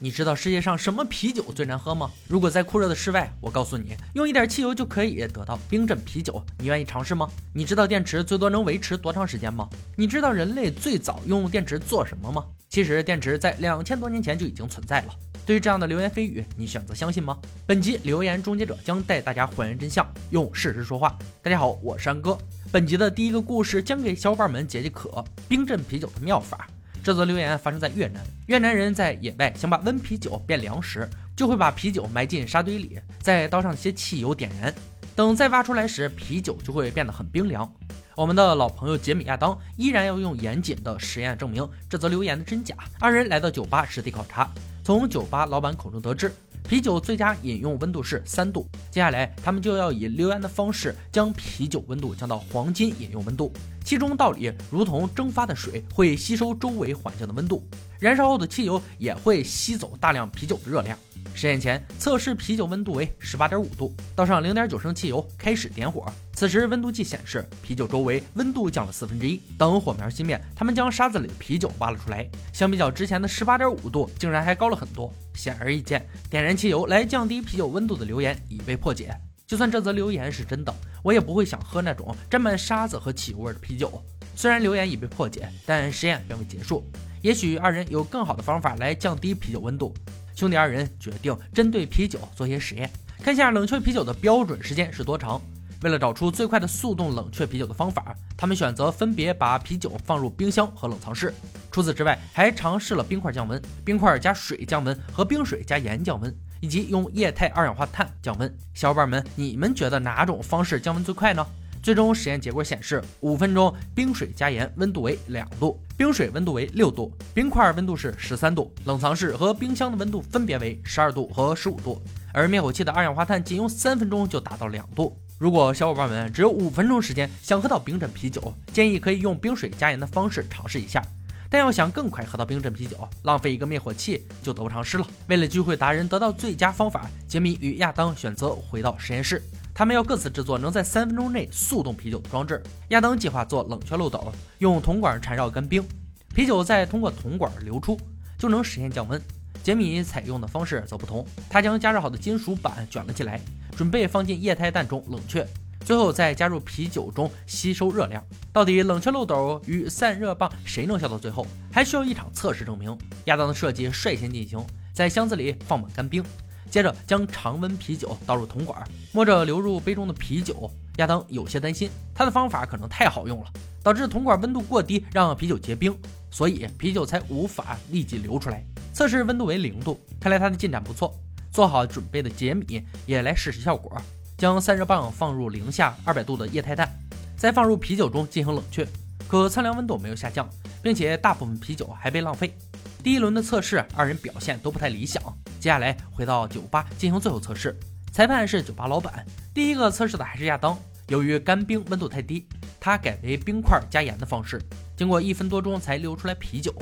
你知道世界上什么啤酒最难喝吗？如果在酷热的室外，我告诉你，用一点汽油就可以得到冰镇啤酒，你愿意尝试吗？你知道电池最多能维持多长时间吗？你知道人类最早用电池做什么吗？其实电池在两千多年前就已经存在了。对于这样的流言蜚语，你选择相信吗？本集留言终结者将带大家还原真相，用事实说话。大家好，我是安哥。本集的第一个故事将给小伙伴们解解渴，冰镇啤酒的妙法。这则留言发生在越南，越南人在野外想把温啤酒变凉时，就会把啤酒埋进沙堆里，再倒上些汽油点燃，等再挖出来时，啤酒就会变得很冰凉。我们的老朋友杰米亚当依然要用严谨的实验证明这则留言的真假。二人来到酒吧实地考察，从酒吧老板口中得知。啤酒最佳饮用温度是三度，接下来他们就要以留言的方式将啤酒温度降到黄金饮用温度。其中道理如同蒸发的水会吸收周围环境的温度，燃烧后的汽油也会吸走大量啤酒的热量。实验前测试啤酒温度为十八点五度，倒上零点九升汽油，开始点火。此时温度计显示啤酒周围温度降了四分之一。等火苗熄灭，他们将沙子里的啤酒挖了出来。相比较之前的十八点五度，竟然还高了很多。显而易见，点燃汽油来降低啤酒温度的留言已被破解。就算这则留言是真的，我也不会想喝那种沾满沙子和汽油味的啤酒。虽然留言已被破解，但实验并未结束。也许二人有更好的方法来降低啤酒温度。兄弟二人决定针对啤酒做些实验，看一下冷却啤酒的标准时间是多长。为了找出最快的速冻冷却啤酒的方法，他们选择分别把啤酒放入冰箱和冷藏室。除此之外，还尝试了冰块降温、冰块加水降温和冰水加盐降温，以及用液态二氧化碳降温。小伙伴们，你们觉得哪种方式降温最快呢？最终实验结果显示，五分钟冰水加盐温度为两度，冰水温度为六度，冰块温度是十三度，冷藏室和冰箱的温度分别为十二度和十五度，而灭火器的二氧化碳仅用三分钟就达到两度。如果小伙伴们只有五分钟时间想喝到冰镇啤酒，建议可以用冰水加盐的方式尝试一下。但要想更快喝到冰镇啤酒，浪费一个灭火器就得不偿失了。为了聚会达人得到最佳方法，杰米与亚当选择回到实验室。他们要各自制作能在三分钟内 速冻啤酒的装置。亚当计划做冷却漏斗，用铜管缠绕干冰，啤酒再通过铜管流出，就能实现降温。杰米采用的方式则不同，他将加热好的金属板卷了起来，准备放进液态氮中冷却，最后再加入啤酒中吸收热量。到底冷却漏斗与散热棒谁能笑到最后，还需要一场测试证明。亚当的设计率先进行，在箱子里放满干冰。接着将常温啤酒倒入铜管，摸着流入杯中的啤酒，亚当有些担心，他的方法可能太好用了，导致铜管温度过低，让啤酒结冰，所以啤酒才无法立即流出来。测试温度为零度，看来他的进展不错。做好准备的杰米也来试试效果，将散热棒放入零下二百度的液态氮，再放入啤酒中进行冷却，可测量温度没有下降，并且大部分啤酒还被浪费。第一轮的测试，二人表现都不太理想。接下来回到酒吧进行最后测试，裁判是酒吧老板。第一个测试的还是亚当，由于干冰温度太低，他改为冰块加盐的方式。经过一分多钟才流出来啤酒，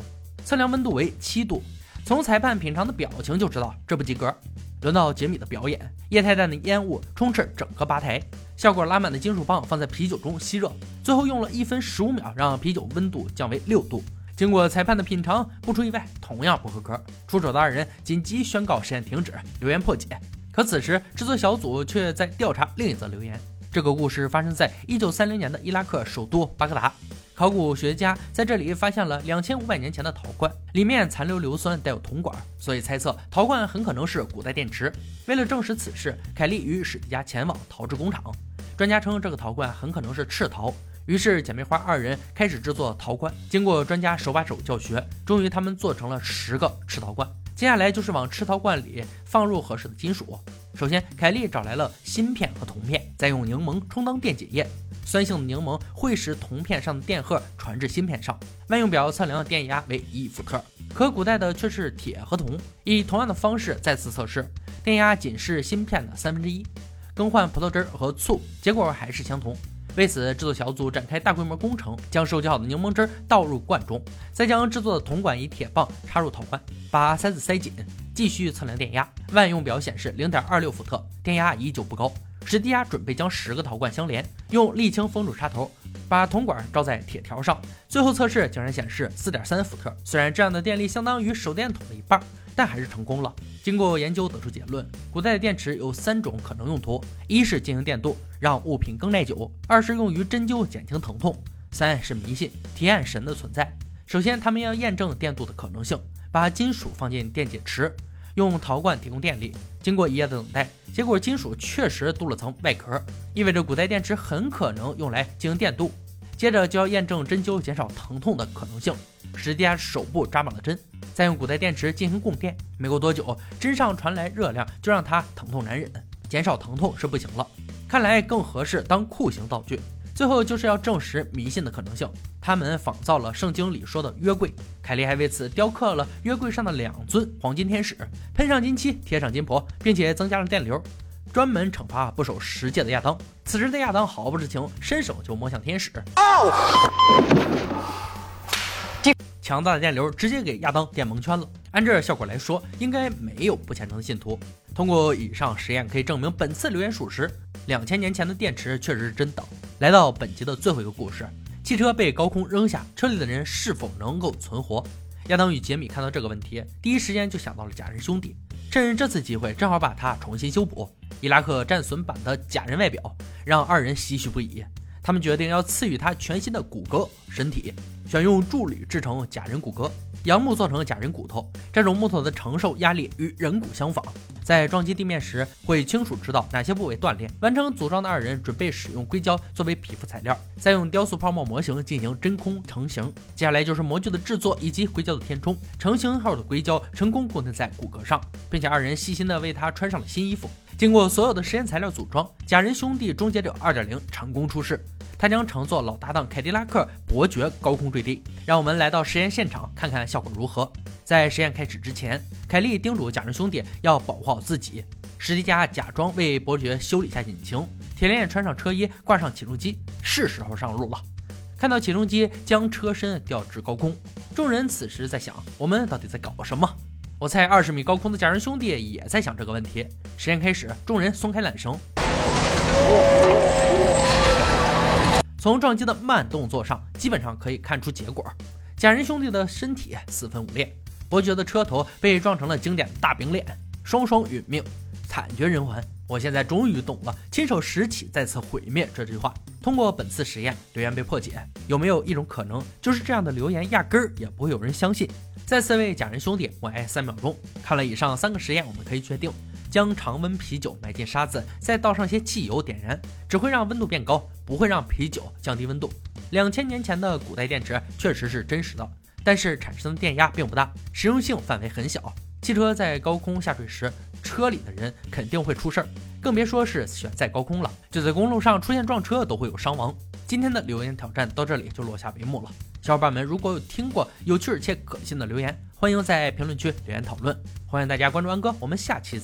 测量温度为七度。从裁判品尝的表情就知道这不及格。轮到杰米的表演，液态氮的烟雾充斥整个吧台，效果拉满的金属棒放在啤酒中吸热，最后用了一分十五秒让啤酒温度降为六度。经过裁判的品尝，不出意外，同样不合格。出手的二人紧急宣告实验停止，留言破解。可此时制作小组却在调查另一则留言。这个故事发生在一九三零年的伊拉克首都巴格达。考古学家在这里发现了两千五百年前的陶罐，里面残留硫酸，带有铜管，所以猜测陶罐很可能是古代电池。为了证实此事，凯利与史蒂加前往陶制工厂。专家称这个陶罐很可能是赤陶。于是，姐妹花二人开始制作陶罐。经过专家手把手教学，终于他们做成了十个赤陶罐。接下来就是往赤陶罐里放入合适的金属。首先，凯莉找来了锌片和铜片，再用柠檬充当电解液。酸性的柠檬会使铜片上的电荷传至芯片上。万用表测量的电压为一伏特，可古代的却是铁和铜。以同样的方式再次测试，电压仅是芯片的三分之一。更换葡萄汁和醋，结果还是相同。为此，制作小组展开大规模工程，将收集好的柠檬汁倒入罐中，再将制作的铜管以铁棒插入陶罐，把塞子塞紧，继续测量电压。万用表显示零点二六伏特，电压依旧不高。史蒂亚准备将十个陶罐相连，用沥青封住插头，把铜管罩在铁条上，最后测试竟然显示四点三伏特。虽然这样的电力相当于手电筒的一半，但还是成功了。经过研究得出结论，古代的电池有三种可能用途：一是进行电镀，让物品更耐久；二是用于针灸，减轻疼痛；三是迷信，体验神的存在。首先，他们要验证电镀的可能性，把金属放进电解池，用陶罐提供电力。经过一夜的等待，结果金属确实镀了层外壳，意味着古代电池很可能用来进行电镀。接着就要验证针灸减少疼痛的可能性，使地下手部扎满了针，再用古代电池进行供电。没过多久，针上传来热量，就让他疼痛难忍，减少疼痛是不行了。看来更合适当酷刑道具。最后就是要证实迷信的可能性，他们仿造了圣经里说的约柜，凯利还为此雕刻了约柜上的两尊黄金天使，喷上金漆，贴上金箔，并且增加了电流，专门惩罚不守十诫的亚当。此时的亚当毫不知情，伸手就摸向天使，强大的电流直接给亚当电蒙圈了。按这效果来说，应该没有不虔诚的信徒。通过以上实验可以证明本次留言属实，两千年前的电池确实是真的。来到本集的最后一个故事，汽车被高空扔下，车里的人是否能够存活？亚当与杰米看到这个问题，第一时间就想到了假人兄弟，趁这次机会正好把它重新修补。伊拉克战损版的假人外表让二人唏嘘不已，他们决定要赐予他全新的骨骼身体，选用铸铝制成假人骨骼。杨木做成假人骨头，这种木头的承受压力与人骨相仿，在撞击地面时会清楚知道哪些部位断裂。完成组装的二人准备使用硅胶作为皮肤材料，再用雕塑泡沫模型进行真空成型。接下来就是模具的制作以及硅胶的填充。成型后的硅胶成功固定在骨骼上，并且二人细心地为他穿上了新衣服。经过所有的实验材料组装，假人兄弟终结者二点零成功出世。他将乘坐老搭档凯迪拉克伯爵高空坠地。让我们来到实验现场看看效果如何。在实验开始之前，凯利叮嘱假人兄弟要保护好自己。史蒂加假装为伯爵修理下引擎，铁链穿上车衣，挂上起重机，是时候上路了。看到起重机将车身吊至高空，众人此时在想：我们到底在搞什么？我猜二十米高空的假人兄弟也在想这个问题。实验开始，众人松开缆绳。从撞击的慢动作上，基本上可以看出结果。假人兄弟的身体四分五裂，伯爵的车头被撞成了经典大饼脸，双双殒命，惨绝人寰。我现在终于懂了“亲手拾起，再次毁灭”这句话。通过本次实验，留言被破解。有没有一种可能，就是这样的留言压根儿也不会有人相信？再次为假人兄弟默哀三秒钟。看了以上三个实验，我们可以确定。将常温啤酒埋进沙子，再倒上些汽油点燃，只会让温度变高，不会让啤酒降低温度。两千年前的古代电池确实是真实的，但是产生的电压并不大，实用性范围很小。汽车在高空下坠时，车里的人肯定会出事儿，更别说是悬在高空了。就在公路上出现撞车都会有伤亡。今天的留言挑战到这里就落下帷幕了。小伙伴们，如果有听过有趣且可信的留言，欢迎在评论区留言讨论。欢迎大家关注安哥，我们下期。